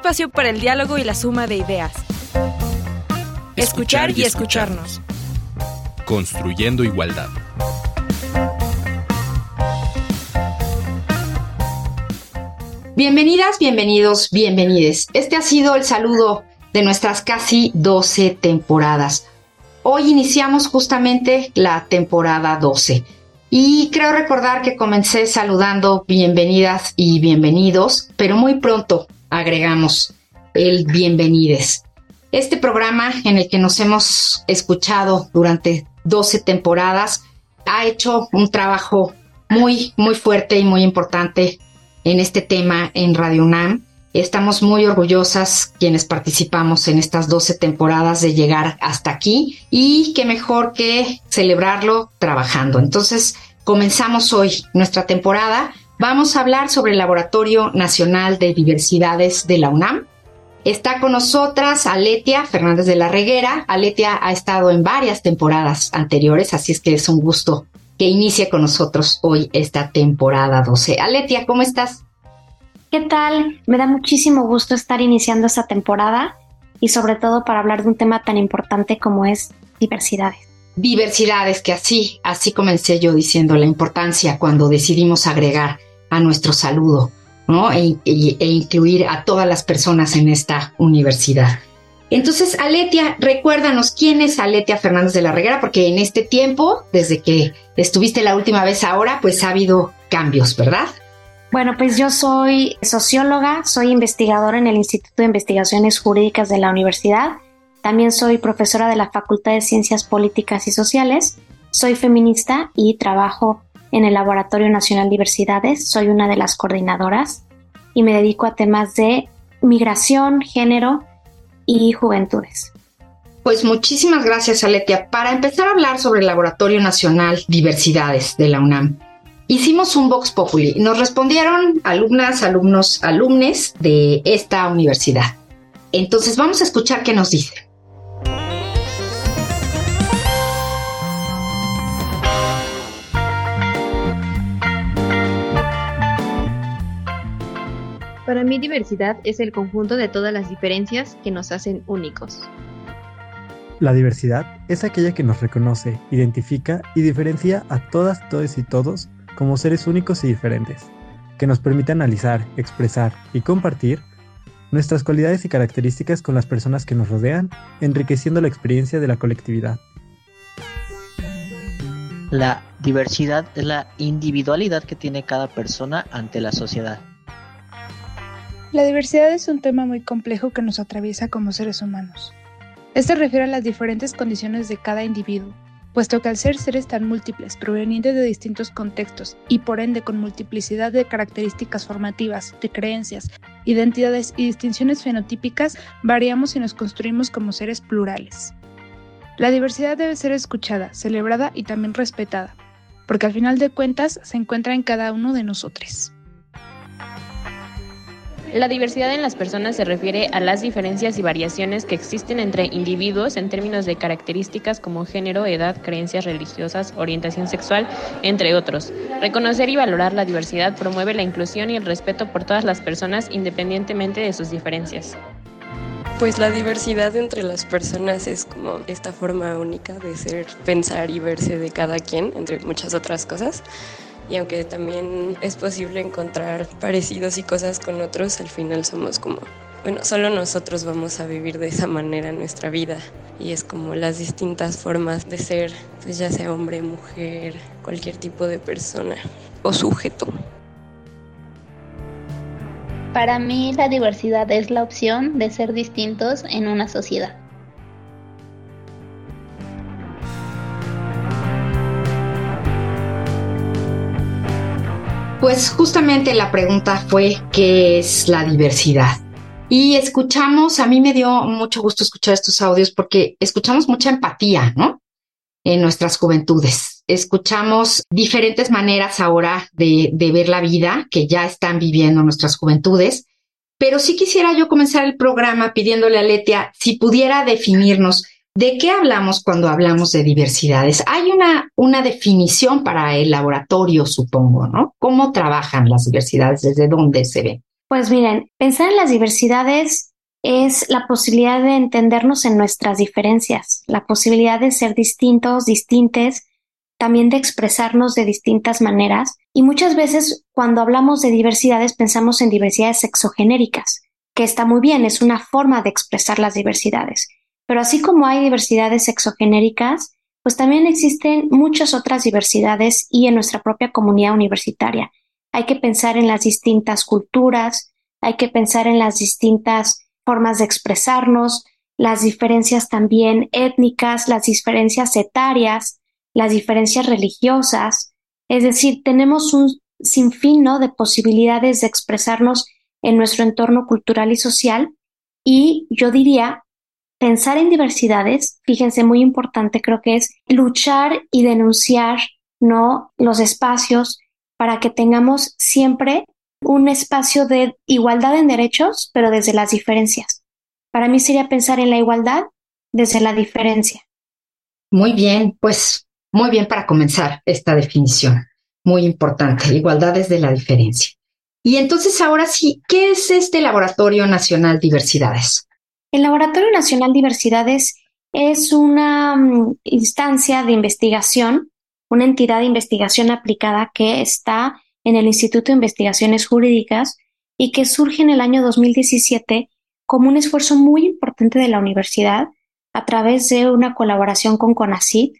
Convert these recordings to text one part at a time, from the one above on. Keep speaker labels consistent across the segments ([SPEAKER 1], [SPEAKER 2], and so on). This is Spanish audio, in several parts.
[SPEAKER 1] espacio para el diálogo y la suma de ideas. Escuchar y escucharnos.
[SPEAKER 2] Construyendo igualdad.
[SPEAKER 3] Bienvenidas, bienvenidos, bienvenides. Este ha sido el saludo de nuestras casi 12 temporadas. Hoy iniciamos justamente la temporada 12 y creo recordar que comencé saludando bienvenidas y bienvenidos, pero muy pronto agregamos el bienvenides. Este programa en el que nos hemos escuchado durante 12 temporadas ha hecho un trabajo muy, muy fuerte y muy importante en este tema en Radio UNAM. Estamos muy orgullosas quienes participamos en estas 12 temporadas de llegar hasta aquí y qué mejor que celebrarlo trabajando. Entonces, comenzamos hoy nuestra temporada. Vamos a hablar sobre el Laboratorio Nacional de Diversidades de la UNAM. Está con nosotras Aletia Fernández de la Reguera. Aletia ha estado en varias temporadas anteriores, así es que es un gusto que inicie con nosotros hoy esta temporada 12. Aletia, ¿cómo estás?
[SPEAKER 4] ¿Qué tal? Me da muchísimo gusto estar iniciando esta temporada y sobre todo para hablar de un tema tan importante como es diversidades.
[SPEAKER 3] Diversidades, que así, así comencé yo diciendo la importancia cuando decidimos agregar a nuestro saludo, ¿no? E, e, incluir a todas las personas en esta universidad. Entonces, Aletia, recuérdanos quién es Aletia Fernández de la Reguera, porque en este tiempo, desde que estuviste la última vez ahora, pues ha habido cambios, ¿verdad?
[SPEAKER 4] Bueno, pues yo soy socióloga, soy investigadora en el Instituto de Investigaciones Jurídicas de la universidad, también soy profesora de la Facultad de Ciencias Políticas y Sociales, soy feminista y trabajo en el Laboratorio Nacional de Diversidades, soy una de las coordinadoras y me dedico a temas de migración, género y juventudes.
[SPEAKER 3] Pues muchísimas gracias, Aletia. Para empezar a hablar sobre el Laboratorio Nacional Diversidades de la UNAM, hicimos un Vox Populi. Nos respondieron alumnas, alumnos, alumnes de esta universidad. Entonces vamos a escuchar qué nos dicen.
[SPEAKER 5] Para mí diversidad es el conjunto de todas las diferencias que nos hacen únicos.
[SPEAKER 6] La diversidad es aquella que nos reconoce, identifica y diferencia a todas, todos y todos como seres únicos y diferentes, que nos permite analizar, expresar y compartir nuestras cualidades y características con las personas que nos rodean, enriqueciendo la experiencia de la colectividad.
[SPEAKER 7] La diversidad es la individualidad que tiene cada persona ante la sociedad.
[SPEAKER 8] La diversidad es un tema muy complejo que nos atraviesa como seres humanos. Este refiere a las diferentes condiciones de cada individuo, puesto que al ser seres tan múltiples, provenientes de distintos contextos y por ende con multiplicidad de características formativas, de creencias, identidades y distinciones fenotípicas, variamos y nos construimos como seres plurales. La diversidad debe ser escuchada, celebrada y también respetada, porque al final de cuentas se encuentra en cada uno de nosotros.
[SPEAKER 5] La diversidad en las personas se refiere a las diferencias y variaciones que existen entre individuos en términos de características como género, edad, creencias religiosas, orientación sexual, entre otros. Reconocer y valorar la diversidad promueve la inclusión y el respeto por todas las personas independientemente de sus diferencias.
[SPEAKER 9] Pues la diversidad entre las personas es como esta forma única de ser, pensar y verse de cada quien, entre muchas otras cosas y aunque también es posible encontrar parecidos y cosas con otros, al final somos como, bueno, solo nosotros vamos a vivir de esa manera nuestra vida y es como las distintas formas de ser, pues ya sea hombre, mujer, cualquier tipo de persona o sujeto.
[SPEAKER 10] Para mí la diversidad es la opción de ser distintos en una sociedad.
[SPEAKER 3] Pues justamente la pregunta fue, ¿qué es la diversidad? Y escuchamos, a mí me dio mucho gusto escuchar estos audios porque escuchamos mucha empatía, ¿no? En nuestras juventudes. Escuchamos diferentes maneras ahora de, ver la vida que ya están viviendo nuestras juventudes. Pero sí quisiera yo comenzar el programa pidiéndole a Letia si pudiera definirnos ¿De qué hablamos cuando hablamos de diversidades? Hay una, una definición para el laboratorio, supongo, ¿no? ¿Cómo trabajan las diversidades? ¿Desde dónde se ven?
[SPEAKER 4] Pues miren, pensar en las diversidades es la posibilidad de entendernos en nuestras diferencias, la posibilidad de ser distintos, distintes, también de expresarnos de distintas maneras. Y muchas veces cuando hablamos de diversidades pensamos en diversidades sexogenéricas, que está muy bien, es una forma de expresar las diversidades. Pero así como hay diversidades sexogenéricas, pues también existen muchas otras diversidades y en nuestra propia comunidad universitaria. Hay que pensar en las distintas culturas, hay que pensar en las distintas formas de expresarnos, las diferencias también étnicas, las diferencias etarias, las diferencias religiosas. Es decir, tenemos un sinfín de posibilidades de expresarnos en nuestro entorno cultural y social y yo diría pensar en diversidades, fíjense, muy importante creo que es luchar y denunciar no los espacios para que tengamos siempre un espacio de igualdad en derechos, pero desde las diferencias. Para mí sería pensar en la igualdad desde la diferencia.
[SPEAKER 3] Muy bien, pues muy bien para comenzar esta definición. Muy importante, igualdad desde la diferencia. Y entonces ahora sí, ¿qué es este Laboratorio Nacional Diversidades?
[SPEAKER 4] El Laboratorio Nacional Diversidades es una mm, instancia de investigación, una entidad de investigación aplicada que está en el Instituto de Investigaciones Jurídicas y que surge en el año 2017 como un esfuerzo muy importante de la universidad a través de una colaboración con CONACYT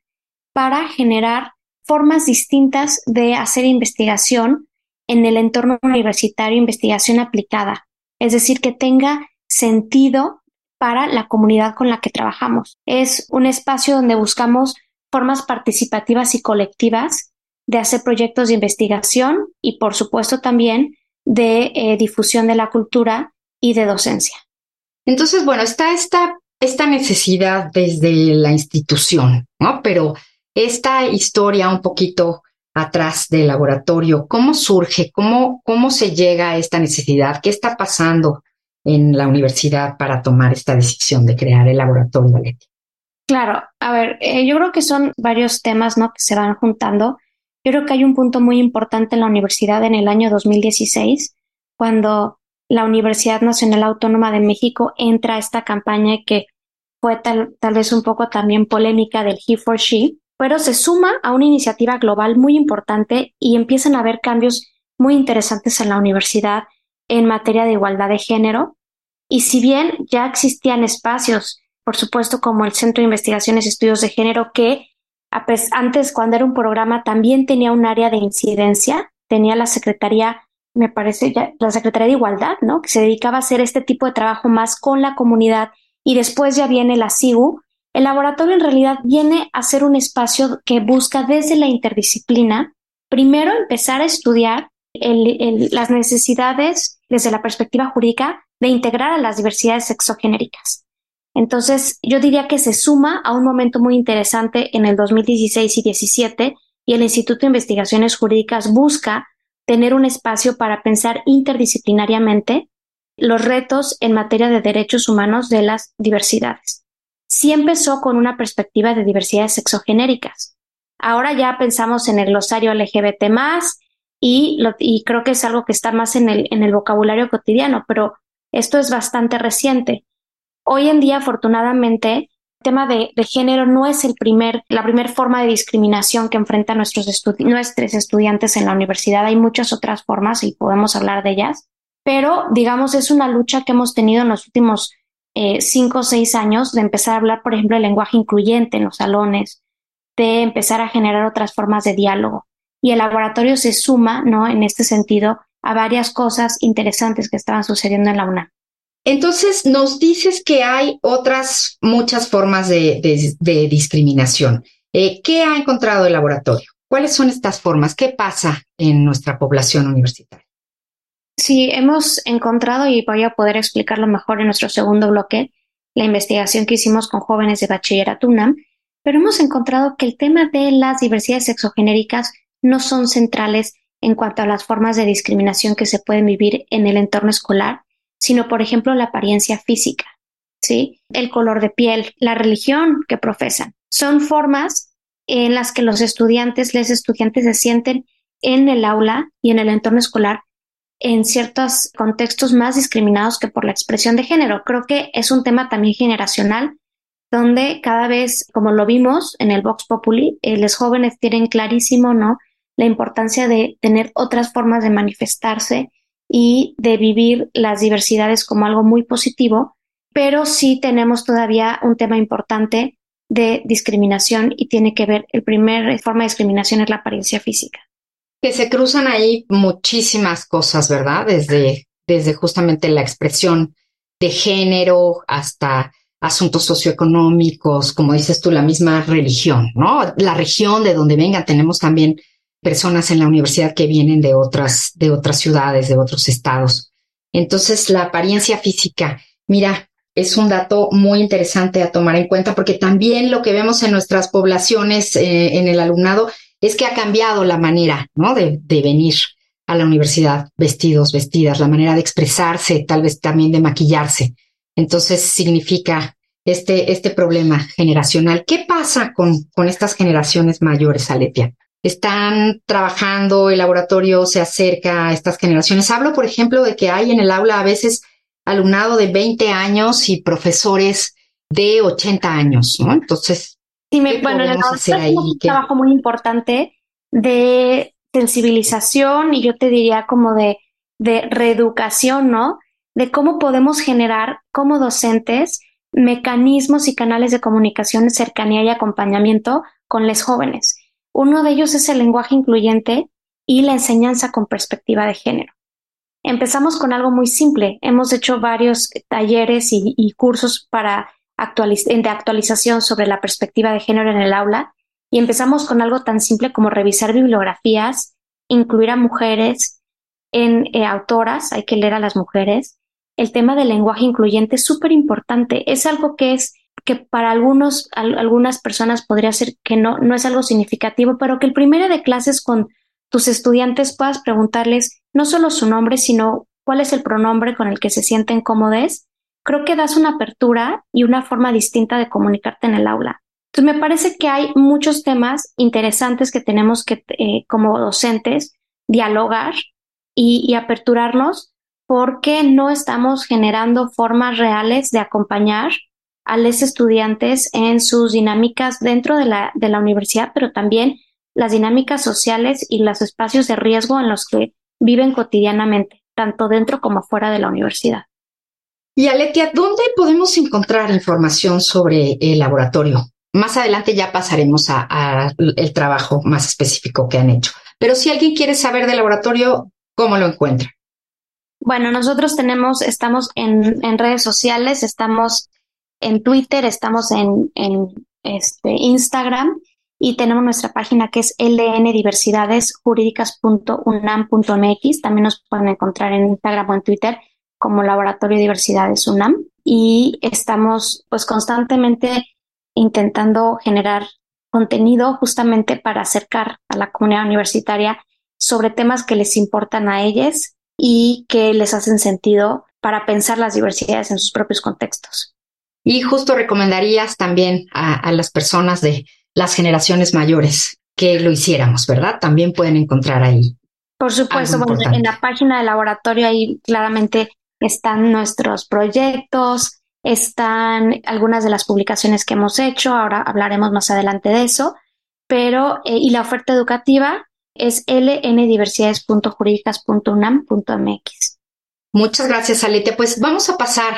[SPEAKER 4] para generar formas distintas de hacer investigación en el entorno universitario, investigación aplicada, es decir, que tenga sentido para la comunidad con la que trabajamos. Es un espacio donde buscamos formas participativas y colectivas de hacer proyectos de investigación y, por supuesto, también de eh, difusión de la cultura y de docencia.
[SPEAKER 3] Entonces, bueno, está esta, esta necesidad desde la institución, ¿no? Pero esta historia un poquito atrás del laboratorio, ¿cómo surge? ¿Cómo, cómo se llega a esta necesidad? ¿Qué está pasando en la universidad para tomar esta decisión de crear el laboratorio de
[SPEAKER 4] Claro, a ver, eh, yo creo que son varios temas ¿no? que se van juntando. Yo creo que hay un punto muy importante en la universidad en el año 2016, cuando la Universidad Nacional Autónoma de México entra a esta campaña que fue tal, tal vez un poco también polémica del He for She, pero se suma a una iniciativa global muy importante y empiezan a haber cambios muy interesantes en la universidad en materia de igualdad de género. Y si bien ya existían espacios, por supuesto, como el Centro de Investigaciones y Estudios de Género, que antes, cuando era un programa, también tenía un área de incidencia, tenía la Secretaría, me parece, la Secretaría de Igualdad, ¿no? Que se dedicaba a hacer este tipo de trabajo más con la comunidad y después ya viene la SIGU. El laboratorio en realidad viene a ser un espacio que busca desde la interdisciplina, primero empezar a estudiar las necesidades desde la perspectiva jurídica de integrar a las diversidades sexogenéricas. Entonces, yo diría que se suma a un momento muy interesante en el 2016 y 17 y el Instituto de Investigaciones Jurídicas busca tener un espacio para pensar interdisciplinariamente los retos en materia de derechos humanos de las diversidades. Sí empezó con una perspectiva de diversidades sexogenéricas. Ahora ya pensamos en el glosario LGBT y, y creo que es algo que está más en el, vocabulario cotidiano, pero esto es bastante reciente. Hoy en día, afortunadamente, el tema de, género no es la primera forma de discriminación que enfrentan nuestros, nuestros estudiantes en la universidad. Hay muchas otras formas y podemos hablar de ellas, pero digamos es una lucha que hemos tenido en los últimos eh, cinco o seis años de empezar a hablar, por ejemplo, el lenguaje incluyente en los salones, de empezar a generar otras formas de diálogo y el laboratorio se suma, ¿no? En este sentido, a varias cosas interesantes que estaban sucediendo en la UNAM.
[SPEAKER 3] Entonces, nos dices que hay otras muchas formas de, discriminación. Eh, ¿Qué ha encontrado el laboratorio? ¿Cuáles son estas formas? ¿Qué pasa en nuestra población universitaria?
[SPEAKER 4] Sí, hemos encontrado, y voy a poder explicarlo mejor en nuestro segundo bloque, la investigación que hicimos con jóvenes de bachillerato UNAM, pero hemos encontrado que el tema de las diversidades sexogenéricas no son centrales en cuanto a las formas de discriminación que se pueden vivir en el entorno escolar, sino, por ejemplo, la apariencia física, ¿sí? El color de piel, la religión que profesan. Son formas en las que los estudiantes, les estudiantes se sienten en el aula y en el entorno escolar en ciertos contextos más discriminados que por la expresión de género. Creo que es un tema también generacional donde cada vez, como lo vimos en el Vox Populi, eh, los jóvenes tienen clarísimo, ¿no? La importancia de tener otras formas de manifestarse y de vivir las diversidades como algo muy positivo, pero sí tenemos todavía un tema importante de discriminación y tiene que ver, el primer forma de discriminación es la apariencia física.
[SPEAKER 3] Que se cruzan ahí muchísimas cosas, ¿verdad? Desde, desde justamente la expresión de género hasta asuntos socioeconómicos, como dices tú, la misma religión, ¿no? La región de donde vengan, tenemos también personas en la universidad que vienen de otras, de otras ciudades, de otros estados. Entonces, la apariencia física, mira, es un dato muy interesante a tomar en cuenta porque también lo que vemos en nuestras poblaciones, eh, en el alumnado, es que ha cambiado la manera, ¿no? De, venir a la universidad, vestidos, vestidas, la manera de expresarse, tal vez también de maquillarse. Entonces significa este, este problema generacional. ¿Qué pasa con, con estas generaciones mayores, Aletia? Están trabajando, el laboratorio se acerca a estas generaciones. Hablo, por ejemplo, de que hay en el aula a veces alumnado de 20 años y profesores de 80 años, ¿no? Entonces,
[SPEAKER 4] sí, me, bueno, el hacer un trabajo muy importante de sensibilización y yo te diría como de, de reeducación, ¿no? de cómo podemos generar como docentes mecanismos y canales de comunicación de cercanía y acompañamiento con los jóvenes. Uno de ellos es el lenguaje incluyente y la enseñanza con perspectiva de género. Empezamos con algo muy simple. Hemos hecho varios talleres y, cursos para de actualización sobre la perspectiva de género en el aula y empezamos con algo tan simple como revisar bibliografías, incluir a mujeres en eh, autoras, hay que leer a las mujeres, el tema del lenguaje incluyente es súper importante. Es algo que es que para algunos, algunas personas podría ser que no, no es algo significativo, pero que el primero de clases con tus estudiantes puedas preguntarles no solo su nombre, sino cuál es el pronombre con el que se sienten cómodos, creo que das una apertura y una forma distinta de comunicarte en el aula. Entonces, me parece que hay muchos temas interesantes que tenemos que, eh, como docentes, dialogar y, y aperturarnos porque no estamos generando formas reales de acompañar a los estudiantes en sus dinámicas dentro de la, de la universidad, pero también las dinámicas sociales y los espacios de riesgo en los que viven cotidianamente, tanto dentro como fuera de la universidad.
[SPEAKER 3] Y Aletia, ¿dónde podemos encontrar información sobre el laboratorio? Más adelante ya pasaremos a, el trabajo más específico que han hecho. Pero si alguien quiere saber del laboratorio, ¿cómo lo encuentra?
[SPEAKER 4] Bueno, nosotros tenemos, estamos en, en redes sociales, estamos en Twitter, estamos en, este, Instagram y tenemos nuestra página que es lndiversidadesjurídicas.unam.mx. También nos pueden encontrar en Instagram o en Twitter como Laboratorio de Diversidades UNAM y estamos pues constantemente intentando generar contenido justamente para acercar a la comunidad universitaria sobre temas que les importan a ellas y que les hacen sentido para pensar las diversidades en sus propios contextos.
[SPEAKER 3] Y justo recomendarías también a, las personas de las generaciones mayores que lo hiciéramos, ¿verdad? También pueden encontrar ahí.
[SPEAKER 4] Por supuesto, en la página del laboratorio ahí claramente están nuestros proyectos, están algunas de las publicaciones que hemos hecho, ahora hablaremos más adelante de eso, pero eh, y la oferta educativa es lndiversidades.jurídicas.unam.mx.
[SPEAKER 3] Muchas gracias, Alete. Pues vamos a pasar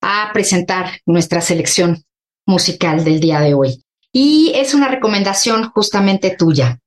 [SPEAKER 3] a presentar nuestra selección musical del día de hoy. Y es una recomendación justamente tuya.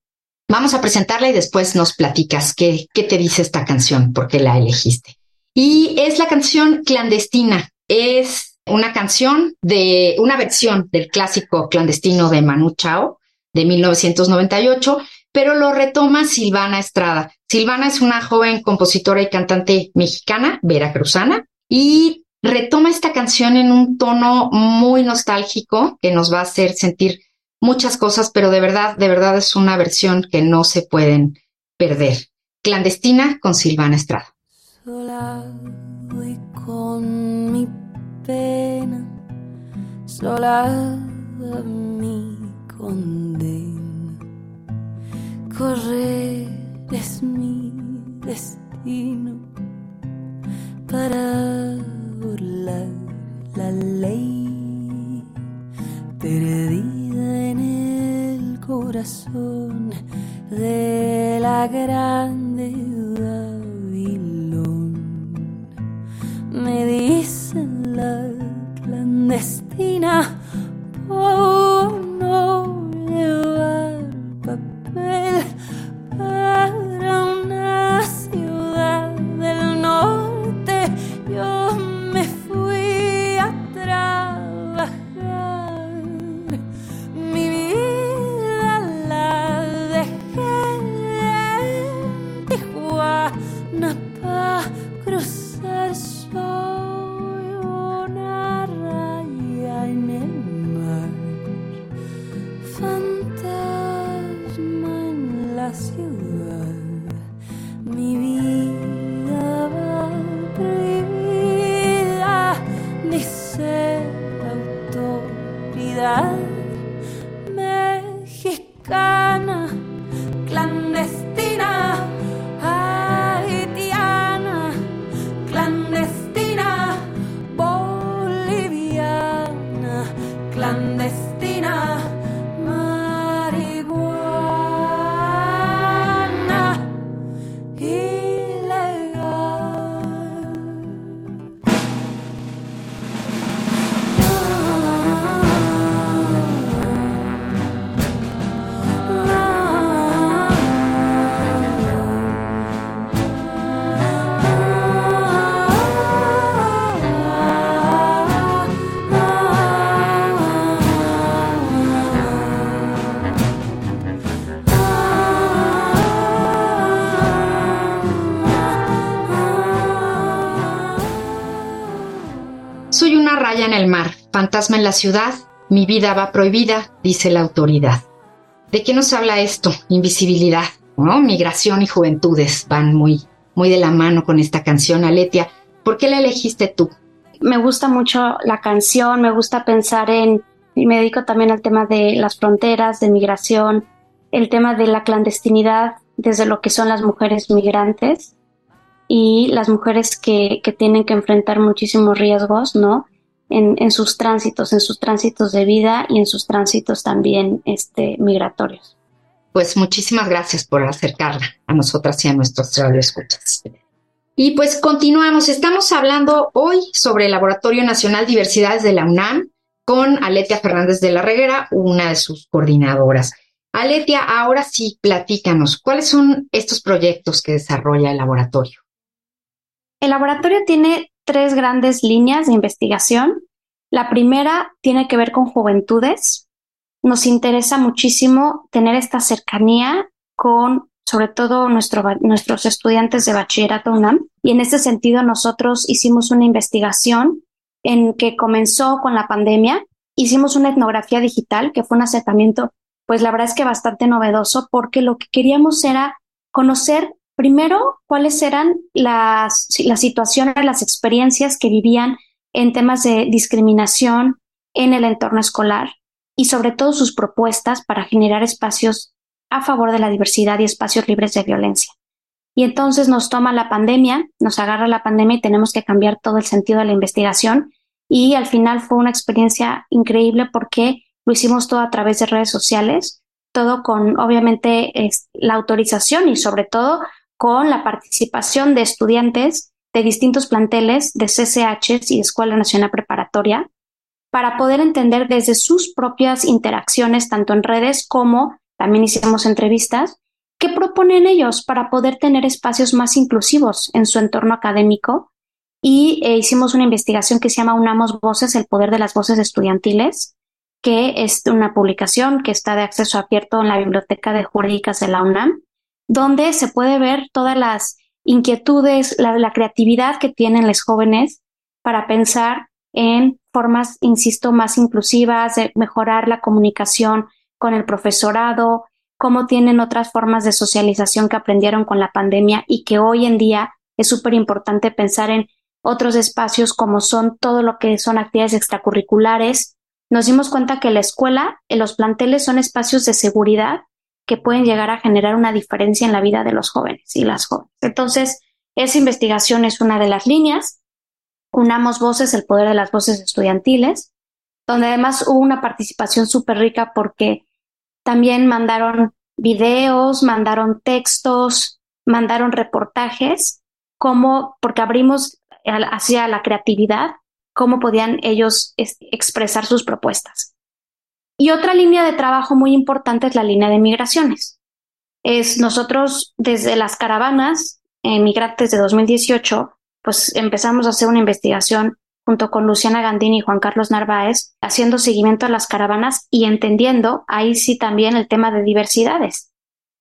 [SPEAKER 3] Vamos a presentarla y después nos platicas qué, qué te dice esta canción, por qué la elegiste. Y es la canción Clandestina. Es una canción de una versión del clásico clandestino de Manu Chao de 1998 pero lo retoma Silvana Estrada. Silvana es una joven compositora y cantante mexicana, veracruzana, y retoma esta canción en un tono muy nostálgico que nos va a hacer sentir muchas cosas, pero de verdad, de verdad es una versión que no se pueden perder. Clandestina con Silvana Estrada.
[SPEAKER 11] Sola voy con mi pena, sola mi condena correr en la ciudad, mi vida va prohibida, dice la autoridad.
[SPEAKER 3] ¿De qué nos habla esto? Invisibilidad, ¿no? Migración y juventudes van muy, muy de la mano con esta canción, Aletia. ¿Por qué la elegiste tú?
[SPEAKER 4] Me gusta mucho la canción, me gusta pensar en, y me dedico también al tema de las fronteras, de migración, el tema de la clandestinidad desde lo que son las mujeres migrantes y las mujeres que, que tienen que enfrentar muchísimos riesgos, ¿no? En, en, sus tránsitos, en sus tránsitos de vida y en sus tránsitos también este, migratorios.
[SPEAKER 3] Pues muchísimas gracias por acercarla a nosotras y a nuestros radioescuchas. Y pues continuamos, estamos hablando hoy sobre el Laboratorio Nacional Diversidades de la UNAM con Aletia Fernández de la Reguera, una de sus coordinadoras. Aletia, ahora sí, platícanos, ¿cuáles son estos proyectos que desarrolla el laboratorio?
[SPEAKER 4] El laboratorio tiene tres grandes líneas de investigación. La primera tiene que ver con juventudes. Nos interesa muchísimo tener esta cercanía con, sobre todo, nuestro, nuestros estudiantes de bachillerato UNAM. Y en este sentido, nosotros hicimos una investigación en que comenzó con la pandemia. Hicimos una etnografía digital, que fue un acercamiento, pues la verdad es que bastante novedoso, porque lo que queríamos era conocer Primero, cuáles eran las, las situaciones, las experiencias que vivían en temas de discriminación en el entorno escolar y sobre todo sus propuestas para generar espacios a favor de la diversidad y espacios libres de violencia. Y entonces nos toma la pandemia, nos agarra la pandemia y tenemos que cambiar todo el sentido de la investigación. Y al final fue una experiencia increíble porque lo hicimos todo a través de redes sociales, todo con obviamente la autorización y sobre todo con la participación de estudiantes de distintos planteles de CCH y de Escuela Nacional Preparatoria para poder entender desde sus propias interacciones, tanto en redes como también hicimos entrevistas, qué proponen ellos para poder tener espacios más inclusivos en su entorno académico. Y eh, hicimos una investigación que se llama Unamos Voces, el poder de las voces estudiantiles, que es una publicación que está de acceso abierto en la Biblioteca de Jurídicas de la UNAM donde se puede ver todas las inquietudes, la, creatividad que tienen los jóvenes para pensar en formas, insisto, más inclusivas, de mejorar la comunicación con el profesorado, cómo tienen otras formas de socialización que aprendieron con la pandemia y que hoy en día es súper importante pensar en otros espacios como son todo lo que son actividades extracurriculares. Nos dimos cuenta que la escuela, los planteles son espacios de seguridad que pueden llegar a generar una diferencia en la vida de los jóvenes y las jóvenes. Entonces, esa investigación es una de las líneas. Unamos Voces, el poder de las voces estudiantiles, donde además hubo una participación súper rica porque también mandaron videos, mandaron textos, mandaron reportajes, como, porque abrimos hacia la creatividad, cómo podían ellos expresar sus propuestas. Y otra línea de trabajo muy importante es la línea de migraciones. Es nosotros desde las caravanas migrantes de 2018, pues empezamos a hacer una investigación junto con Luciana Gandini y Juan Carlos Narváez, haciendo seguimiento a las caravanas y entendiendo ahí sí también el tema de diversidades.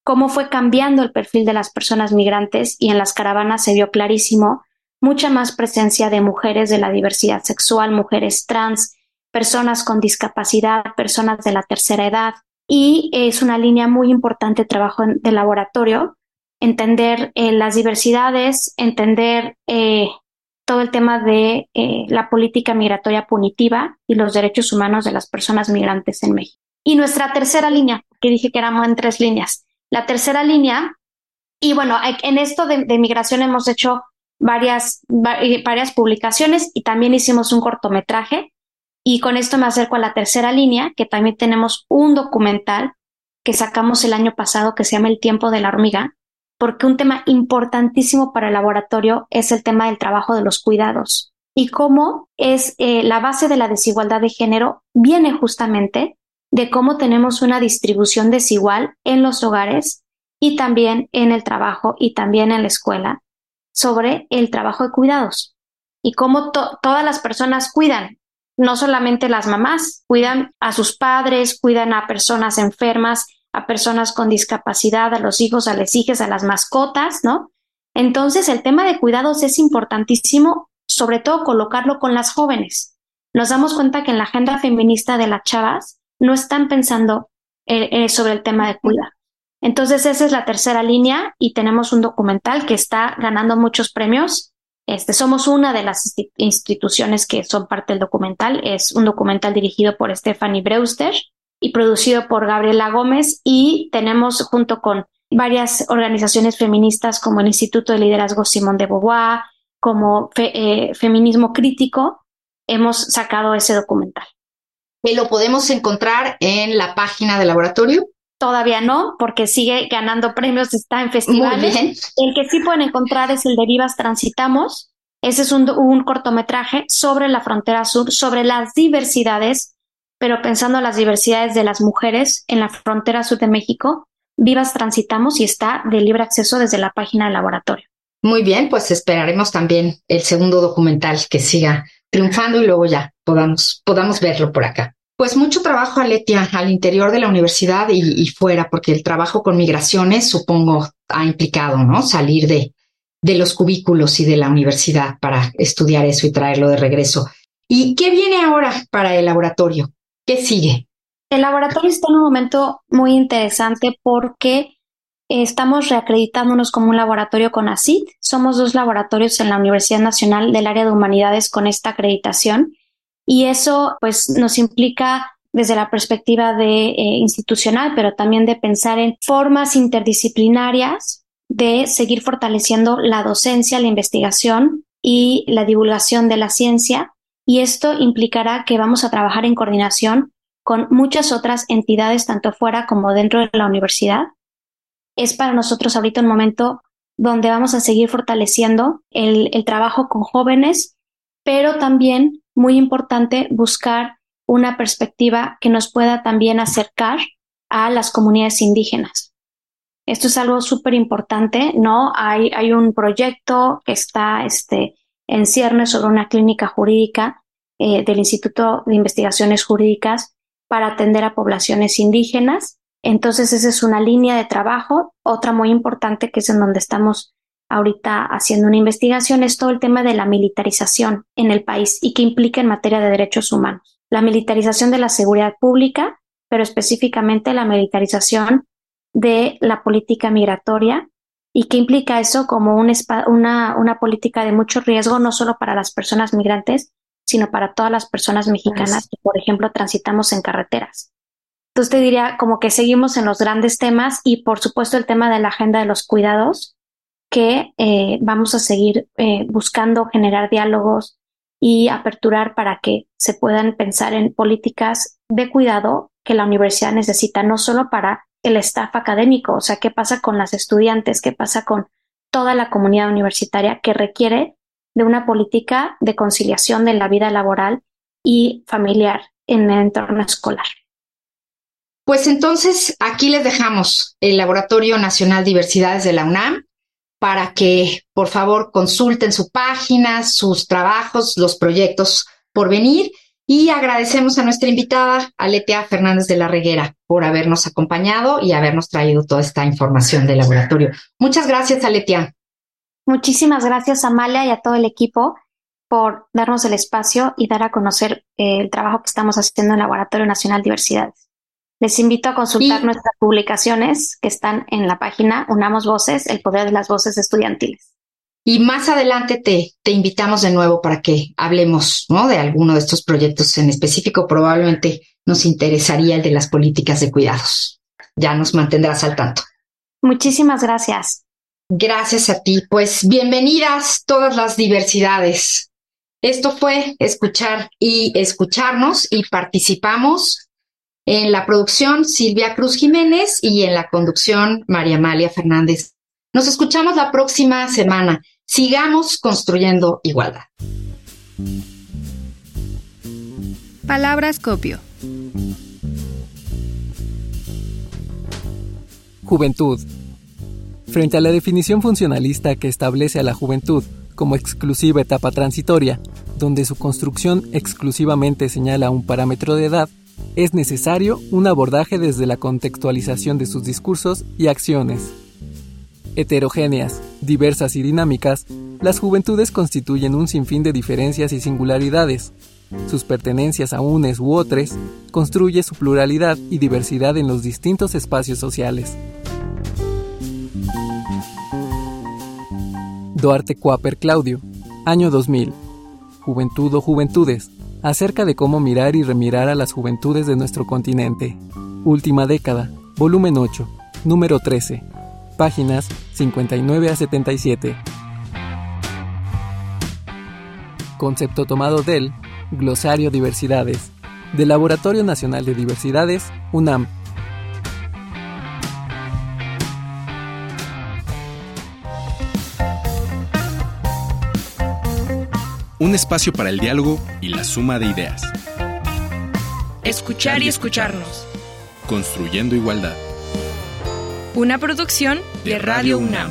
[SPEAKER 4] Cómo fue cambiando el perfil de las personas migrantes y en las caravanas se vio clarísimo mucha más presencia de mujeres de la diversidad sexual, mujeres trans, personas con discapacidad, personas de la tercera edad. Y es una línea muy importante de trabajo de laboratorio, entender eh, las diversidades, entender eh, todo el tema de eh, la política migratoria punitiva y los derechos humanos de las personas migrantes en México. Y nuestra tercera línea, que dije que éramos en tres líneas. La tercera línea, y bueno, en esto de, migración hemos hecho varias, varias publicaciones y también hicimos un cortometraje. Y con esto me acerco a la tercera línea, que también tenemos un documental que sacamos el año pasado que se llama El tiempo de la hormiga, porque un tema importantísimo para el laboratorio es el tema del trabajo de los cuidados y cómo es eh, la base de la desigualdad de género viene justamente de cómo tenemos una distribución desigual en los hogares y también en el trabajo y también en la escuela sobre el trabajo de cuidados y cómo todas las personas cuidan, no solamente las mamás, cuidan a sus padres, cuidan a personas enfermas, a personas con discapacidad, a los hijos, a las hijas, a las mascotas, ¿no? Entonces, el tema de cuidados es importantísimo, sobre todo colocarlo con las jóvenes. Nos damos cuenta que en la agenda feminista de las chavas no están pensando eh, eh, sobre el tema de cuidado. Entonces, esa es la tercera línea y tenemos un documental que está ganando muchos premios. Este, somos una de las instituciones que son parte del documental. Es un documental dirigido por Stephanie Brewster y producido por Gabriela Gómez y tenemos junto con varias organizaciones feministas como el Instituto de Liderazgo Simón de Beauvoir, como eh, Feminismo Crítico, hemos sacado ese documental.
[SPEAKER 3] ¿Y lo podemos encontrar en la página del laboratorio?
[SPEAKER 4] Todavía no, porque sigue ganando premios, está en festivales. El que sí pueden encontrar es el de Vivas Transitamos. Ese es un, un cortometraje sobre la frontera sur, sobre las diversidades pero pensando en las diversidades de las mujeres en la frontera sur de México, Vivas Transitamos y está de libre acceso desde la página del laboratorio.
[SPEAKER 3] Muy bien, pues esperaremos también el segundo documental que siga triunfando y luego ya podamos, podamos verlo por acá. Pues mucho trabajo, Aletia, al interior de la universidad y, fuera, porque el trabajo con migraciones, supongo, ha implicado, ¿no? Salir de, de los cubículos y de la universidad para estudiar eso y traerlo de regreso. ¿Y qué viene ahora para el laboratorio? ¿Qué sigue?
[SPEAKER 4] El laboratorio está en un momento muy interesante porque estamos reacreditándonos como un laboratorio con ACID. Somos dos laboratorios en la Universidad Nacional del Área de Humanidades con esta acreditación y eso pues nos implica desde la perspectiva de eh, institucional, pero también de pensar en formas interdisciplinarias de seguir fortaleciendo la docencia, la investigación y la divulgación de la ciencia y esto implicará que vamos a trabajar en coordinación con muchas otras entidades, tanto fuera como dentro de la universidad. Es para nosotros ahorita un momento donde vamos a seguir fortaleciendo el, el trabajo con jóvenes, pero también, muy importante, buscar una perspectiva que nos pueda también acercar a las comunidades indígenas. Esto es algo súper importante, ¿no? Hay, hay un proyecto que está este, en ciernes sobre una clínica jurídica eh, del Instituto de Investigaciones Jurídicas para atender a poblaciones indígenas. Entonces, esa es una línea de trabajo. Otra muy importante que es en donde estamos ahorita haciendo una investigación es todo el tema de la militarización en el país y qué implica en materia de derechos humanos. La militarización de la seguridad pública, pero específicamente la militarización de la política migratoria ¿Y qué implica eso como un una, una política de mucho riesgo, no solo para las personas migrantes, sino para todas las personas mexicanas que, por ejemplo, transitamos en carreteras? Entonces te diría como que seguimos en los grandes temas y, por supuesto, el tema de la agenda de los cuidados, que eh, vamos a seguir eh, buscando generar diálogos y aperturar para que se puedan pensar en políticas de cuidado que la universidad necesita, no solo para el staff académico, o sea, qué pasa con las estudiantes, qué pasa con toda la comunidad universitaria que requiere de una política de conciliación de la vida laboral y familiar en el entorno escolar.
[SPEAKER 3] Pues entonces aquí les dejamos el Laboratorio Nacional Diversidades de la UNAM para que por favor consulten su página, sus trabajos, los proyectos por venir y agradecemos a nuestra invitada, Aletea Fernández de la Reguera, por habernos acompañado y habernos traído toda esta información del laboratorio. Muchas gracias, Aletea.
[SPEAKER 4] Muchísimas gracias, Amalia, y a todo el equipo por darnos el espacio y dar a conocer eh, el trabajo que estamos haciendo en el Laboratorio Nacional Diversidades. Les invito a consultar nuestras publicaciones que están en la página Unamos Voces, el poder de las voces estudiantiles.
[SPEAKER 3] Y más adelante te, te invitamos de nuevo para que hablemos ¿no? de alguno de estos proyectos en específico. Probablemente nos interesaría el de las políticas de cuidados. Ya nos mantendrás al tanto.
[SPEAKER 4] Muchísimas gracias.
[SPEAKER 3] Gracias a ti. Pues bienvenidas todas las diversidades. Esto fue escuchar y escucharnos y participamos en la producción, Silvia Cruz Jiménez y en la conducción, María Amalia Fernández. Nos escuchamos la próxima semana. Sigamos construyendo igualdad.
[SPEAKER 1] Palabras copio.
[SPEAKER 12] Juventud. Frente a la definición funcionalista que establece a la juventud como exclusiva etapa transitoria, donde su construcción exclusivamente señala un parámetro de edad, es necesario un abordaje desde la contextualización de sus discursos y acciones. Heterogéneas, diversas y dinámicas, las juventudes constituyen un sinfín de diferencias y singularidades. Sus pertenencias a unes u otros construye su pluralidad y diversidad en los distintos espacios sociales. Duarte Cuaper Claudio, año 2000. Juventud o Juventudes, acerca de cómo mirar y remirar a las juventudes de nuestro continente. Última década, volumen 8, número 13, páginas 59 a 77. Concepto tomado del Glosario Diversidades, del Laboratorio Nacional de Diversidades, UNAM.
[SPEAKER 2] Un espacio para el diálogo y la suma de ideas.
[SPEAKER 1] Escuchar y escucharnos.
[SPEAKER 2] Construyendo igualdad.
[SPEAKER 1] Una producción de Radio UNAM.